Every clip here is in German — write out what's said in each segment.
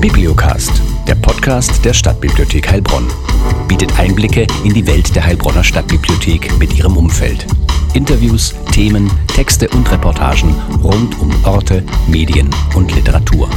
Bibliocast, der Podcast der Stadtbibliothek Heilbronn, bietet Einblicke in die Welt der Heilbronner Stadtbibliothek mit ihrem Umfeld. Interviews, Themen, Texte und Reportagen rund um Orte, Medien und Literatur.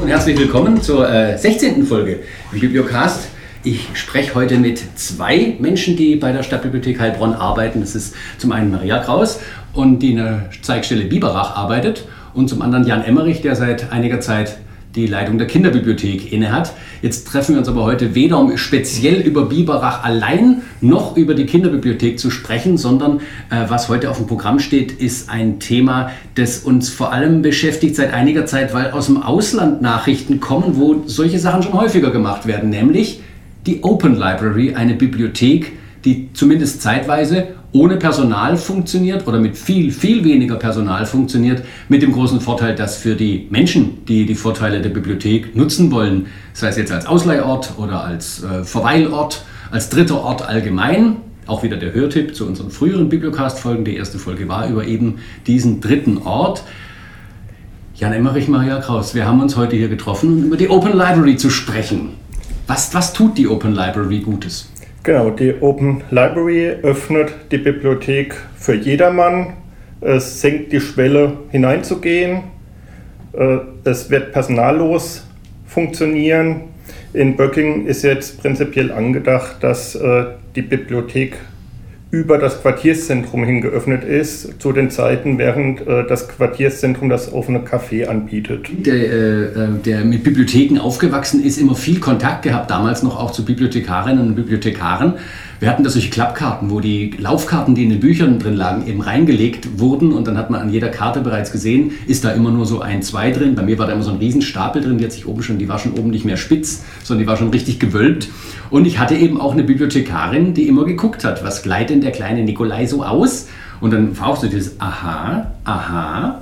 Und herzlich willkommen zur äh, 16. Folge Bibliocast. Ich spreche heute mit zwei Menschen, die bei der Stadtbibliothek Heilbronn arbeiten. Das ist zum einen Maria Kraus und die in der Zeigstelle Biberach arbeitet und zum anderen Jan Emmerich, der seit einiger Zeit die Leitung der Kinderbibliothek innehat. Jetzt treffen wir uns aber heute weder um speziell über Biberach allein noch über die Kinderbibliothek zu sprechen, sondern äh, was heute auf dem Programm steht, ist ein Thema, das uns vor allem beschäftigt seit einiger Zeit, weil aus dem Ausland Nachrichten kommen, wo solche Sachen schon häufiger gemacht werden, nämlich die Open Library, eine Bibliothek, die zumindest zeitweise ohne Personal funktioniert oder mit viel, viel weniger Personal funktioniert, mit dem großen Vorteil, dass für die Menschen, die die Vorteile der Bibliothek nutzen wollen, sei es jetzt als Ausleihort oder als äh, Verweilort, als dritter Ort allgemein, auch wieder der Hörtipp zu unseren früheren Bibliocast-Folgen. Die erste Folge war über eben diesen dritten Ort. Jan Emmerich, Maria Kraus, wir haben uns heute hier getroffen, um über die Open Library zu sprechen. Was, was tut die Open Library Gutes? Genau, die Open Library öffnet die Bibliothek für jedermann. Es senkt die Schwelle hineinzugehen. Äh, es wird personallos funktionieren. In Böcking ist jetzt prinzipiell angedacht, dass äh, die Bibliothek über das Quartierszentrum hin geöffnet ist, zu den Zeiten, während äh, das Quartierszentrum das offene Café anbietet. Der, äh, äh, der mit Bibliotheken aufgewachsen ist, immer viel Kontakt gehabt, damals noch auch zu Bibliothekarinnen und Bibliothekaren. Wir hatten da solche Klappkarten, wo die Laufkarten, die in den Büchern drin lagen, eben reingelegt wurden und dann hat man an jeder Karte bereits gesehen, ist da immer nur so ein, zwei drin. Bei mir war da immer so ein Riesenstapel drin, die hat sich oben schon, die war schon oben nicht mehr spitz, sondern die war schon richtig gewölbt. Und ich hatte eben auch eine Bibliothekarin, die immer geguckt hat, was gleitet denn der kleine Nikolai so aus? Und dann so dieses Aha, Aha.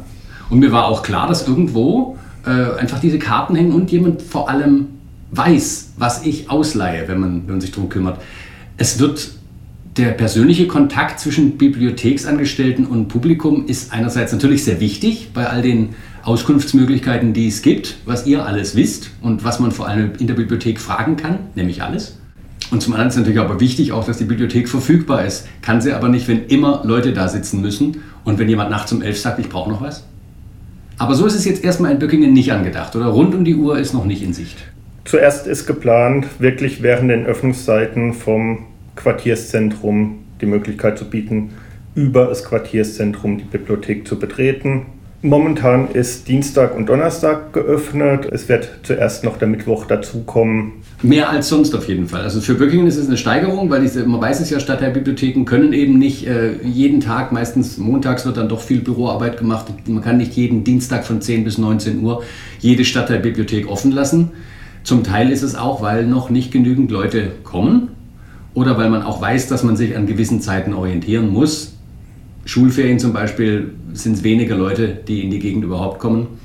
Und mir war auch klar, dass irgendwo äh, einfach diese Karten hängen und jemand vor allem weiß, was ich ausleihe, wenn man, wenn man sich darum kümmert. Es wird der persönliche Kontakt zwischen Bibliotheksangestellten und Publikum ist einerseits natürlich sehr wichtig bei all den Auskunftsmöglichkeiten, die es gibt, was ihr alles wisst und was man vor allem in der Bibliothek fragen kann, nämlich alles. Und zum anderen ist natürlich aber wichtig auch, dass die Bibliothek verfügbar ist. Kann sie aber nicht, wenn immer Leute da sitzen müssen und wenn jemand nachts um elf sagt, ich brauche noch was. Aber so ist es jetzt erstmal in Böckingen nicht angedacht oder rund um die Uhr ist noch nicht in Sicht. Zuerst ist geplant, wirklich während den Öffnungszeiten vom Quartierszentrum die Möglichkeit zu bieten, über das Quartierszentrum die Bibliothek zu betreten. Momentan ist Dienstag und Donnerstag geöffnet. Es wird zuerst noch der Mittwoch dazukommen. Mehr als sonst auf jeden Fall. Also für Böckingen ist es eine Steigerung, weil diese, man weiß es ja, Stadtteilbibliotheken können eben nicht äh, jeden Tag, meistens montags wird dann doch viel Büroarbeit gemacht. Man kann nicht jeden Dienstag von 10 bis 19 Uhr jede Stadtteilbibliothek offen lassen. Zum Teil ist es auch, weil noch nicht genügend Leute kommen oder weil man auch weiß, dass man sich an gewissen Zeiten orientieren muss. Schulferien zum Beispiel sind es weniger Leute, die in die Gegend überhaupt kommen.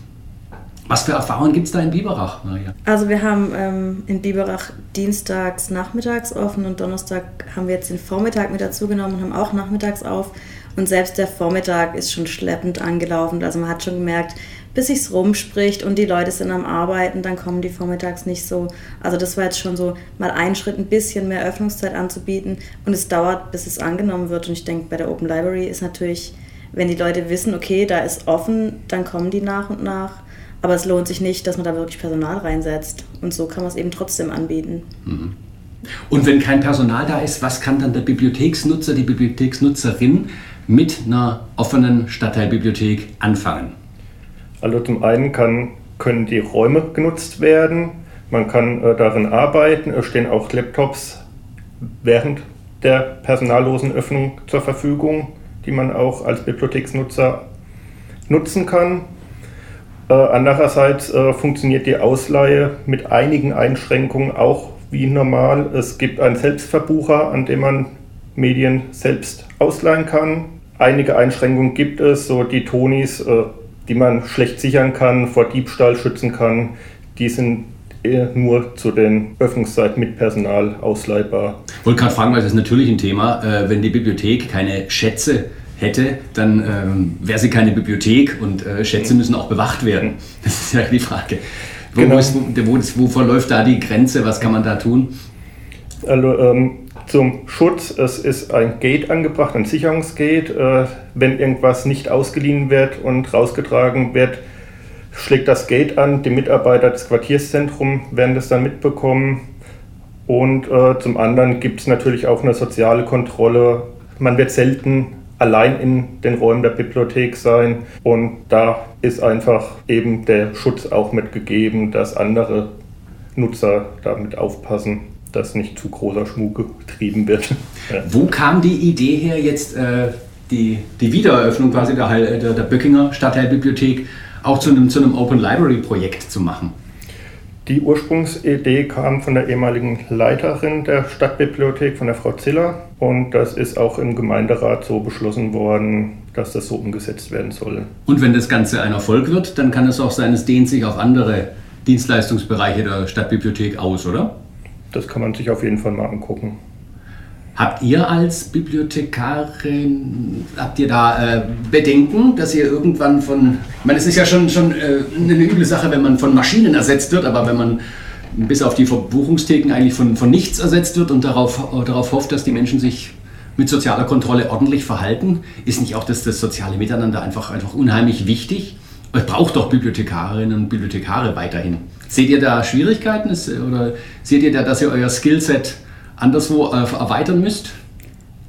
Was für Erfahrungen gibt es da in Biberach, Maria? Also wir haben ähm, in Biberach dienstags nachmittags offen und Donnerstag haben wir jetzt den Vormittag mit dazu genommen und haben auch nachmittags auf. Und selbst der Vormittag ist schon schleppend angelaufen. Also man hat schon gemerkt, bis sich's rumspricht und die Leute sind am Arbeiten, dann kommen die vormittags nicht so. Also das war jetzt schon so mal ein Schritt, ein bisschen mehr Öffnungszeit anzubieten und es dauert, bis es angenommen wird. Und ich denke, bei der Open Library ist natürlich, wenn die Leute wissen, okay, da ist offen, dann kommen die nach und nach. Aber es lohnt sich nicht, dass man da wirklich Personal reinsetzt. Und so kann man es eben trotzdem anbieten. Mhm. Und wenn kein Personal da ist, was kann dann der Bibliotheksnutzer, die Bibliotheksnutzerin mit einer offenen Stadtteilbibliothek anfangen? Also zum einen kann, können die Räume genutzt werden, man kann äh, darin arbeiten, es stehen auch Laptops während der personallosen Öffnung zur Verfügung, die man auch als Bibliotheksnutzer nutzen kann. Äh, andererseits äh, funktioniert die Ausleihe mit einigen Einschränkungen auch wie normal. Es gibt einen Selbstverbucher, an dem man Medien selbst ausleihen kann. Einige Einschränkungen gibt es, so die Tonis äh, die man schlecht sichern kann, vor Diebstahl schützen kann, die sind nur zu den Öffnungszeiten mit Personal ausleihbar. Ich wollte gerade fragen, weil das ist natürlich ein Thema, äh, wenn die Bibliothek keine Schätze hätte, dann ähm, wäre sie keine Bibliothek und äh, Schätze müssen auch bewacht werden. Das ist ja die Frage. Wo, Genau. ist, wo, wo verläuft da die Grenze? Was kann man da tun? Also ähm, zum Schutz, es ist ein Gate angebracht, ein Sicherungsgate. Äh, wenn irgendwas nicht ausgeliehen wird und rausgetragen wird, schlägt das Gate an. Die Mitarbeiter des Quartierszentrums werden das dann mitbekommen. Und äh, zum anderen gibt es natürlich auch eine soziale Kontrolle. Man wird selten allein in den Räumen der Bibliothek sein. Und da ist einfach eben der Schutz auch mitgegeben, dass andere Nutzer damit aufpassen, dass nicht zu großer Schmuck getrieben wird. Wo kam die Idee her, jetzt äh, die, die Wiedereröffnung quasi der, der, der Böckinger Stadtteilbibliothek auch zu einem, zu einem Open Library Projekt zu machen? Die Ursprungsidee kam von der ehemaligen Leiterin der Stadtbibliothek, von der Frau Ziller. Und das ist auch im Gemeinderat so beschlossen worden, dass das so umgesetzt werden soll. Und wenn das Ganze ein Erfolg wird, dann kann es auch sein, es dehnt sich auf andere Dienstleistungsbereiche der Stadtbibliothek aus, oder? Das kann man sich auf jeden Fall mal angucken. Habt ihr als Bibliothekarin, habt ihr da äh, Bedenken, dass ihr irgendwann von, ich meine, es ist ja schon, schon äh, eine üble Sache, wenn man von Maschinen ersetzt wird, aber wenn man bis auf die Verbuchungstheken eigentlich von, von nichts ersetzt wird und darauf, äh, darauf hofft, dass die Menschen sich mit sozialer Kontrolle ordentlich verhalten, ist nicht auch das, das soziale Miteinander einfach, einfach unheimlich wichtig? Es braucht doch Bibliothekarinnen und Bibliothekare weiterhin. Seht ihr da Schwierigkeiten Ist- oder seht ihr da, dass ihr euer Skillset anderswo äh, erweitern müsst?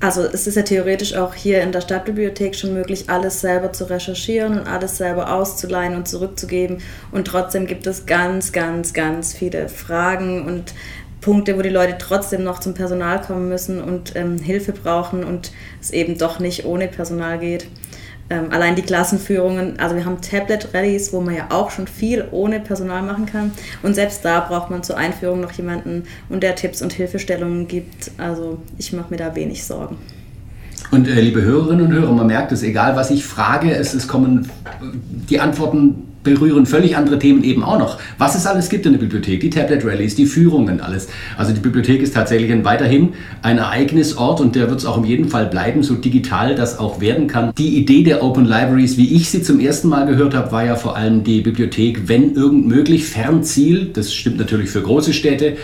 Also es ist ja theoretisch auch hier in der Stadtbibliothek schon möglich, alles selber zu recherchieren und alles selber auszuleihen und zurückzugeben. Und trotzdem gibt es ganz, ganz, ganz viele Fragen und Punkte, wo die Leute trotzdem noch zum Personal kommen müssen und ähm, Hilfe brauchen und es eben doch nicht ohne Personal geht. Ähm, allein die Klassenführungen, also wir haben Tablet-Rallies, wo man ja auch schon viel ohne Personal machen kann. Und selbst da braucht man zur Einführung noch jemanden und der Tipps und Hilfestellungen gibt. Also ich mache mir da wenig Sorgen. Und äh, liebe Hörerinnen und Hörer, man merkt es, egal was ich frage, es, es kommen äh, die Antworten berühren völlig andere Themen eben auch noch. Was es alles gibt in der Bibliothek, die Tablet-Rallies, die Führungen, alles. Also die Bibliothek ist tatsächlich ein, weiterhin ein Ereignisort und der wird es auch in jedem Fall bleiben, so digital das auch werden kann. Die Idee der Open Libraries, wie ich sie zum ersten Mal gehört habe, war ja vor allem die Bibliothek, wenn irgend möglich, Fernziel, das stimmt natürlich für große Städte,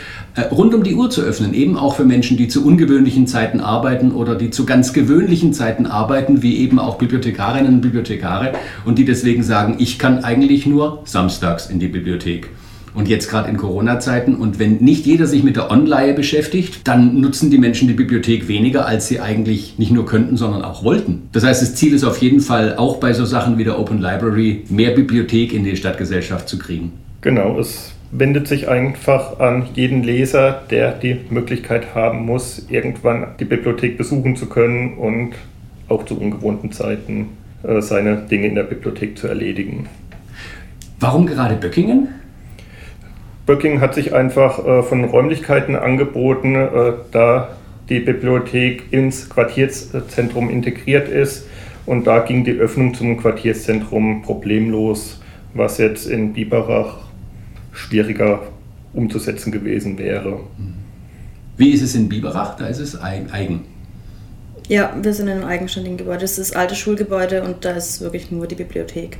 rund um die Uhr zu öffnen, eben auch für Menschen, die zu ungewöhnlichen Zeiten arbeiten oder die zu ganz gewöhnlichen Zeiten arbeiten, wie eben auch Bibliothekarinnen und Bibliothekare und die deswegen sagen, ich kann eigentlich nur samstags in die Bibliothek. Und jetzt gerade in Corona-Zeiten und wenn nicht jeder sich mit der Online beschäftigt, dann nutzen die Menschen die Bibliothek weniger, als sie eigentlich nicht nur könnten, sondern auch wollten. Das heißt, das Ziel ist auf jeden Fall auch bei so Sachen wie der Open Library mehr Bibliothek in die Stadtgesellschaft zu kriegen. Genau, es wendet sich einfach an jeden Leser, der die Möglichkeit haben muss, irgendwann die Bibliothek besuchen zu können und auch zu ungewohnten Zeiten äh, seine Dinge in der Bibliothek zu erledigen. Warum gerade Böckingen? Böcking hat sich einfach äh, von Räumlichkeiten angeboten, äh, da die Bibliothek ins Quartierszentrum integriert ist. Und da ging die Öffnung zum Quartierszentrum problemlos, was jetzt in Biberach schwieriger umzusetzen gewesen wäre. Wie ist es in Biberach? Da ist es eig- eigen. Ja, wir sind in einem eigenständigen Gebäude. Das ist das alte Schulgebäude und da ist wirklich nur die Bibliothek.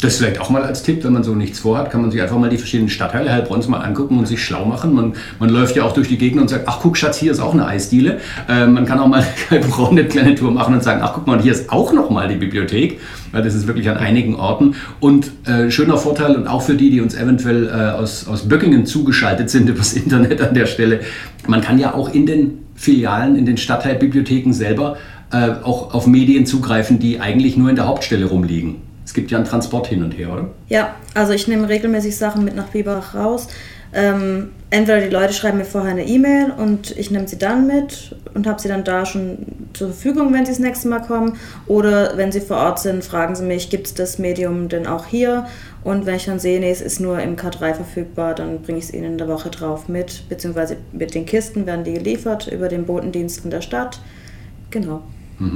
Das vielleicht auch mal als Tipp, wenn man so nichts vorhat, kann man sich einfach mal die verschiedenen Stadtteile Heilbronns mal angucken und sich schlau machen. Man, man läuft ja auch durch die Gegend und sagt, ach guck Schatz, hier ist auch eine Eisdiele. Äh, man kann auch mal Heilbronn eine kleine Tour machen und sagen, ach guck mal, hier ist auch noch mal die Bibliothek. Weil das ist wirklich an einigen Orten. Und äh, schöner Vorteil und auch für die, die uns eventuell äh, aus, aus Böckingen zugeschaltet sind übers Internet an der Stelle, man kann ja auch in den Filialen, in den Stadtteilbibliotheken selber äh, auch auf Medien zugreifen, die eigentlich nur in der Hauptstelle rumliegen. Gibt ja einen Transport hin und her, oder? Ja, also ich nehme regelmäßig Sachen mit nach Biberach raus. Ähm, entweder die Leute schreiben mir vorher eine E-Mail und ich nehme sie dann mit und habe sie dann da schon zur Verfügung, wenn sie das nächste Mal kommen. Oder wenn sie vor Ort sind, fragen sie mich, gibt es das Medium denn auch hier? Und wenn ich dann sehe, nee, es ist nur im K3 verfügbar, dann bringe ich es ihnen in der Woche drauf mit. Beziehungsweise mit den Kisten werden die geliefert über den Botendienst von der Stadt. Genau.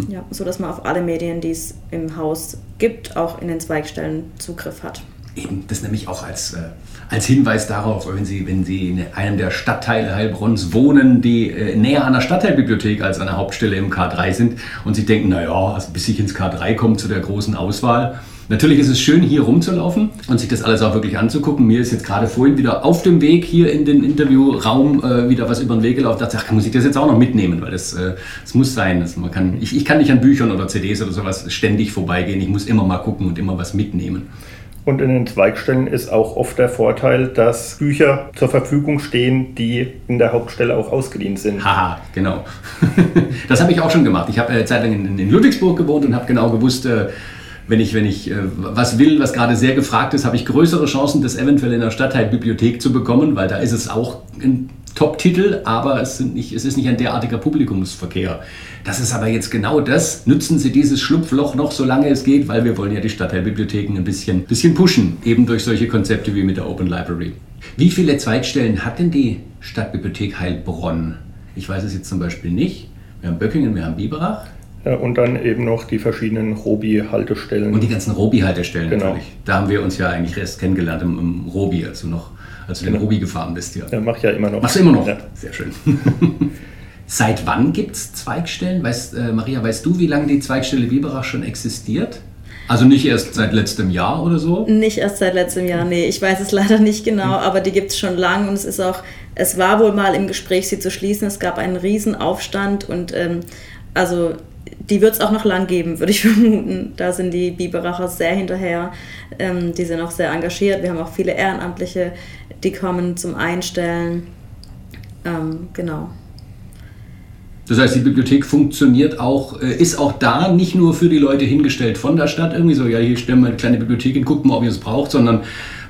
Ja, so dass man auf alle Medien, die es im Haus gibt, auch in den Zweigstellen Zugriff hat. eben das nämlich auch als, äh, als Hinweis darauf, wenn Sie, wenn Sie in einem der Stadtteile Heilbronns wohnen, die äh, näher an der Stadtteilbibliothek als an der Hauptstelle im K3 sind und Sie denken, naja, also bis ich ins K3 komme zu der großen Auswahl, Natürlich ist es schön, hier rumzulaufen und sich das alles auch wirklich anzugucken. Mir ist jetzt gerade vorhin wieder auf dem Weg hier in den Interviewraum äh, wieder was über den Weg gelaufen. Da dachte ich, muss ich das jetzt auch noch mitnehmen, weil das, äh, das muss sein. Das, man kann, ich, ich kann nicht an Büchern oder CDs oder sowas ständig vorbeigehen. Ich muss immer mal gucken und immer was mitnehmen. Und in den Zweigstellen ist auch oft der Vorteil, dass Bücher zur Verfügung stehen, die in der Hauptstelle auch ausgeliehen sind. Haha, genau. das habe ich auch schon gemacht. Ich habe eine Zeit lang in, in Ludwigsburg gewohnt und habe genau gewusst, äh, wenn ich, wenn ich äh, was will, was gerade sehr gefragt ist, habe ich größere Chancen, das eventuell in der Stadtteilbibliothek zu bekommen, weil da ist es auch ein Top-Titel, aber es, nicht, es, ist nicht ein derartiger Publikumsverkehr. Das ist aber jetzt genau das. Nutzen Sie dieses Schlupfloch noch, solange es geht, weil wir wollen ja die Stadtteilbibliotheken ein bisschen, bisschen pushen, eben durch solche Konzepte wie mit der Open Library. Wie viele Zweigstellen hat denn die Stadtbibliothek Heilbronn? Ich weiß es jetzt zum Beispiel nicht. Wir haben Böckingen, wir haben Biberach. Ja, und dann eben noch die verschiedenen Robi-Haltestellen. Und die ganzen Robi-Haltestellen Genau. natürlich. Da haben wir uns ja eigentlich erst kennengelernt im, im Robi, als du noch, als du den Genau. Robi gefahren bist. Ja. Ja, mach ich ja immer noch. Machst du immer noch? Ja. Sehr schön. Seit wann gibt es Zweigstellen? Weißt, äh, Maria, weißt du, wie lange die Zweigstelle Biberach schon existiert? Also nicht erst seit letztem Jahr oder so? Nicht erst seit letztem Jahr, nee, ich weiß es leider nicht genau, aber die gibt es schon lang und es ist auch, es war wohl mal im Gespräch, sie zu schließen. Es gab einen riesen Aufstand und ähm, also die wird es auch noch lang geben, würde ich vermuten. Da sind die Biberacher sehr hinterher. Ähm, die sind auch sehr engagiert. Wir haben auch viele Ehrenamtliche, die kommen zum Einstellen. Ähm, genau. Das heißt, die Bibliothek funktioniert auch, äh, ist auch da nicht nur für die Leute hingestellt von der Stadt, irgendwie so, ja, hier stellen wir eine kleine Bibliothek hin, guckt mal, ob ihr es braucht, sondern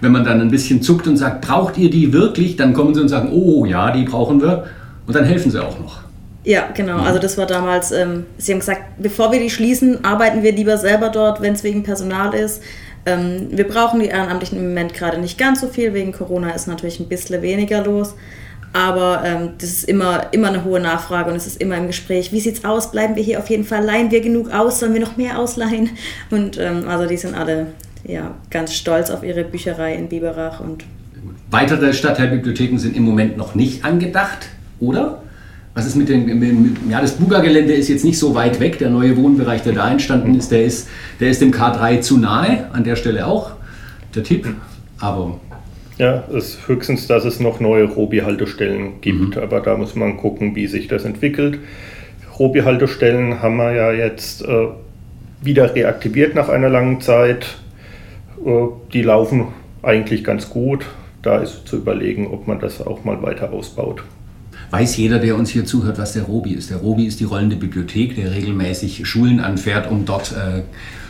wenn man dann ein bisschen zuckt und sagt, braucht ihr die wirklich, dann kommen sie und sagen, oh ja, die brauchen wir und dann helfen sie auch noch. Ja, genau. Also das war damals, ähm, sie haben gesagt, bevor wir die schließen, arbeiten wir lieber selber dort, wenn es wegen Personal ist. Ähm, wir brauchen die Ehrenamtlichen im Moment gerade nicht ganz so viel, wegen Corona ist natürlich ein bisschen weniger los. Aber ähm, das ist immer, immer eine hohe Nachfrage und es ist immer im Gespräch, wie sieht's aus, bleiben wir hier auf jeden Fall, leihen wir genug aus, sollen wir noch mehr ausleihen? Und ähm, also die sind alle ja, ganz stolz auf ihre Bücherei in Biberach und Weitere Stadtteilbibliotheken sind im Moment noch nicht angedacht, oder? Was ist mit dem, mit, ja, das Buga-Gelände ist jetzt nicht so weit weg. Der neue Wohnbereich, der da entstanden ist, der ist, der ist dem K3 zu nahe. An der Stelle auch der Tipp. Aber Ja, es ist höchstens, dass es noch neue Robi-Haltestellen gibt, aber da muss man gucken, wie sich das entwickelt. Robi-Haltestellen haben wir ja jetzt äh, wieder reaktiviert nach einer langen Zeit. Äh, die laufen eigentlich ganz gut. Da ist zu überlegen, ob man das auch mal weiter ausbaut. Weiß jeder, der uns hier zuhört, was der Robi ist. Der Robi ist die rollende Bibliothek, der regelmäßig Schulen anfährt, um dort äh,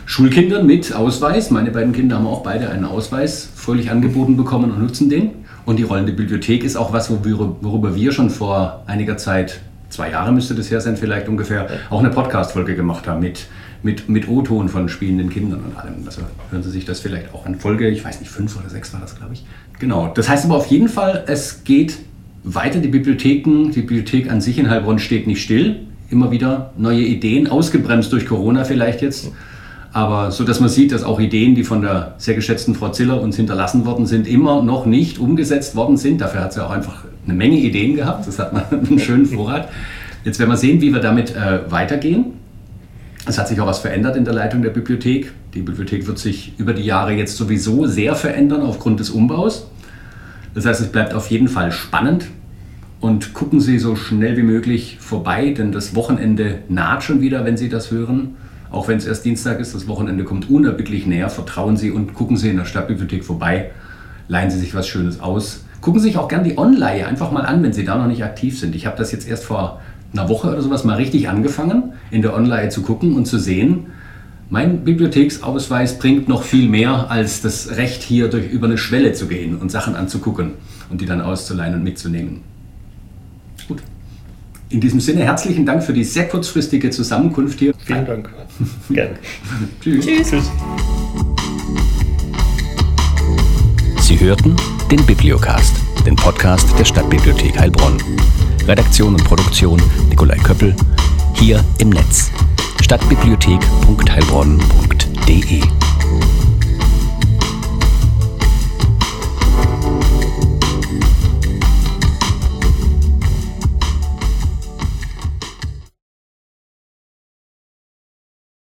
Schulkindern mit Ausweis, meine beiden Kinder haben auch beide einen Ausweis, fröhlich angeboten bekommen und nutzen den. Und die rollende Bibliothek ist auch was, worüber, wir schon vor einiger Zeit, zwei Jahre müsste das her sein vielleicht ungefähr, auch eine Podcast-Folge gemacht haben mit, mit, mit O-Ton von spielenden Kindern und allem. Also hören Sie sich das vielleicht auch an. Folge, ich weiß nicht, fünf oder sechs war das, glaube ich. Genau. Das heißt aber auf jeden Fall, es geht weiter. Die Bibliotheken, die Bibliothek an sich in Heilbronn steht nicht still. Immer wieder neue Ideen, ausgebremst durch Corona vielleicht jetzt. Aber so, dass man sieht, dass auch Ideen, die von der sehr geschätzten Frau Ziller uns hinterlassen worden sind, immer noch nicht umgesetzt worden sind. Dafür hat sie auch einfach eine Menge Ideen gehabt. Das hat man einen schönen Vorrat. Jetzt werden wir sehen, wie wir damit äh, weitergehen. Es hat sich auch was verändert in der Leitung der Bibliothek. Die Bibliothek wird sich über die Jahre jetzt sowieso sehr verändern aufgrund des Umbaus. Das heißt, es bleibt auf jeden Fall spannend. Und gucken Sie so schnell wie möglich vorbei, denn das Wochenende naht schon wieder, wenn Sie das hören. Auch wenn es erst Dienstag ist, das Wochenende kommt unerbittlich näher. Vertrauen Sie und gucken Sie in der Stadtbibliothek vorbei. Leihen Sie sich was Schönes aus. Gucken Sie sich auch gern die Online einfach mal an, wenn Sie da noch nicht aktiv sind. Ich habe das jetzt erst vor einer Woche oder sowas mal richtig angefangen, in der Online zu gucken und zu sehen, mein Bibliotheksausweis bringt noch viel mehr als das Recht, hier durch, über eine Schwelle zu gehen und Sachen anzugucken und die dann auszuleihen und mitzunehmen. Gut. In diesem Sinne herzlichen Dank für die sehr kurzfristige Zusammenkunft hier. Vielen Dank. Gerne. Tschüss. Tschüss. Tschüss. Sie hörten den Bibliocast, den Podcast der Stadtbibliothek Heilbronn. Redaktion und Produktion Nikolai Köppel, hier im Netz stadtbibliothek.heilbronn.de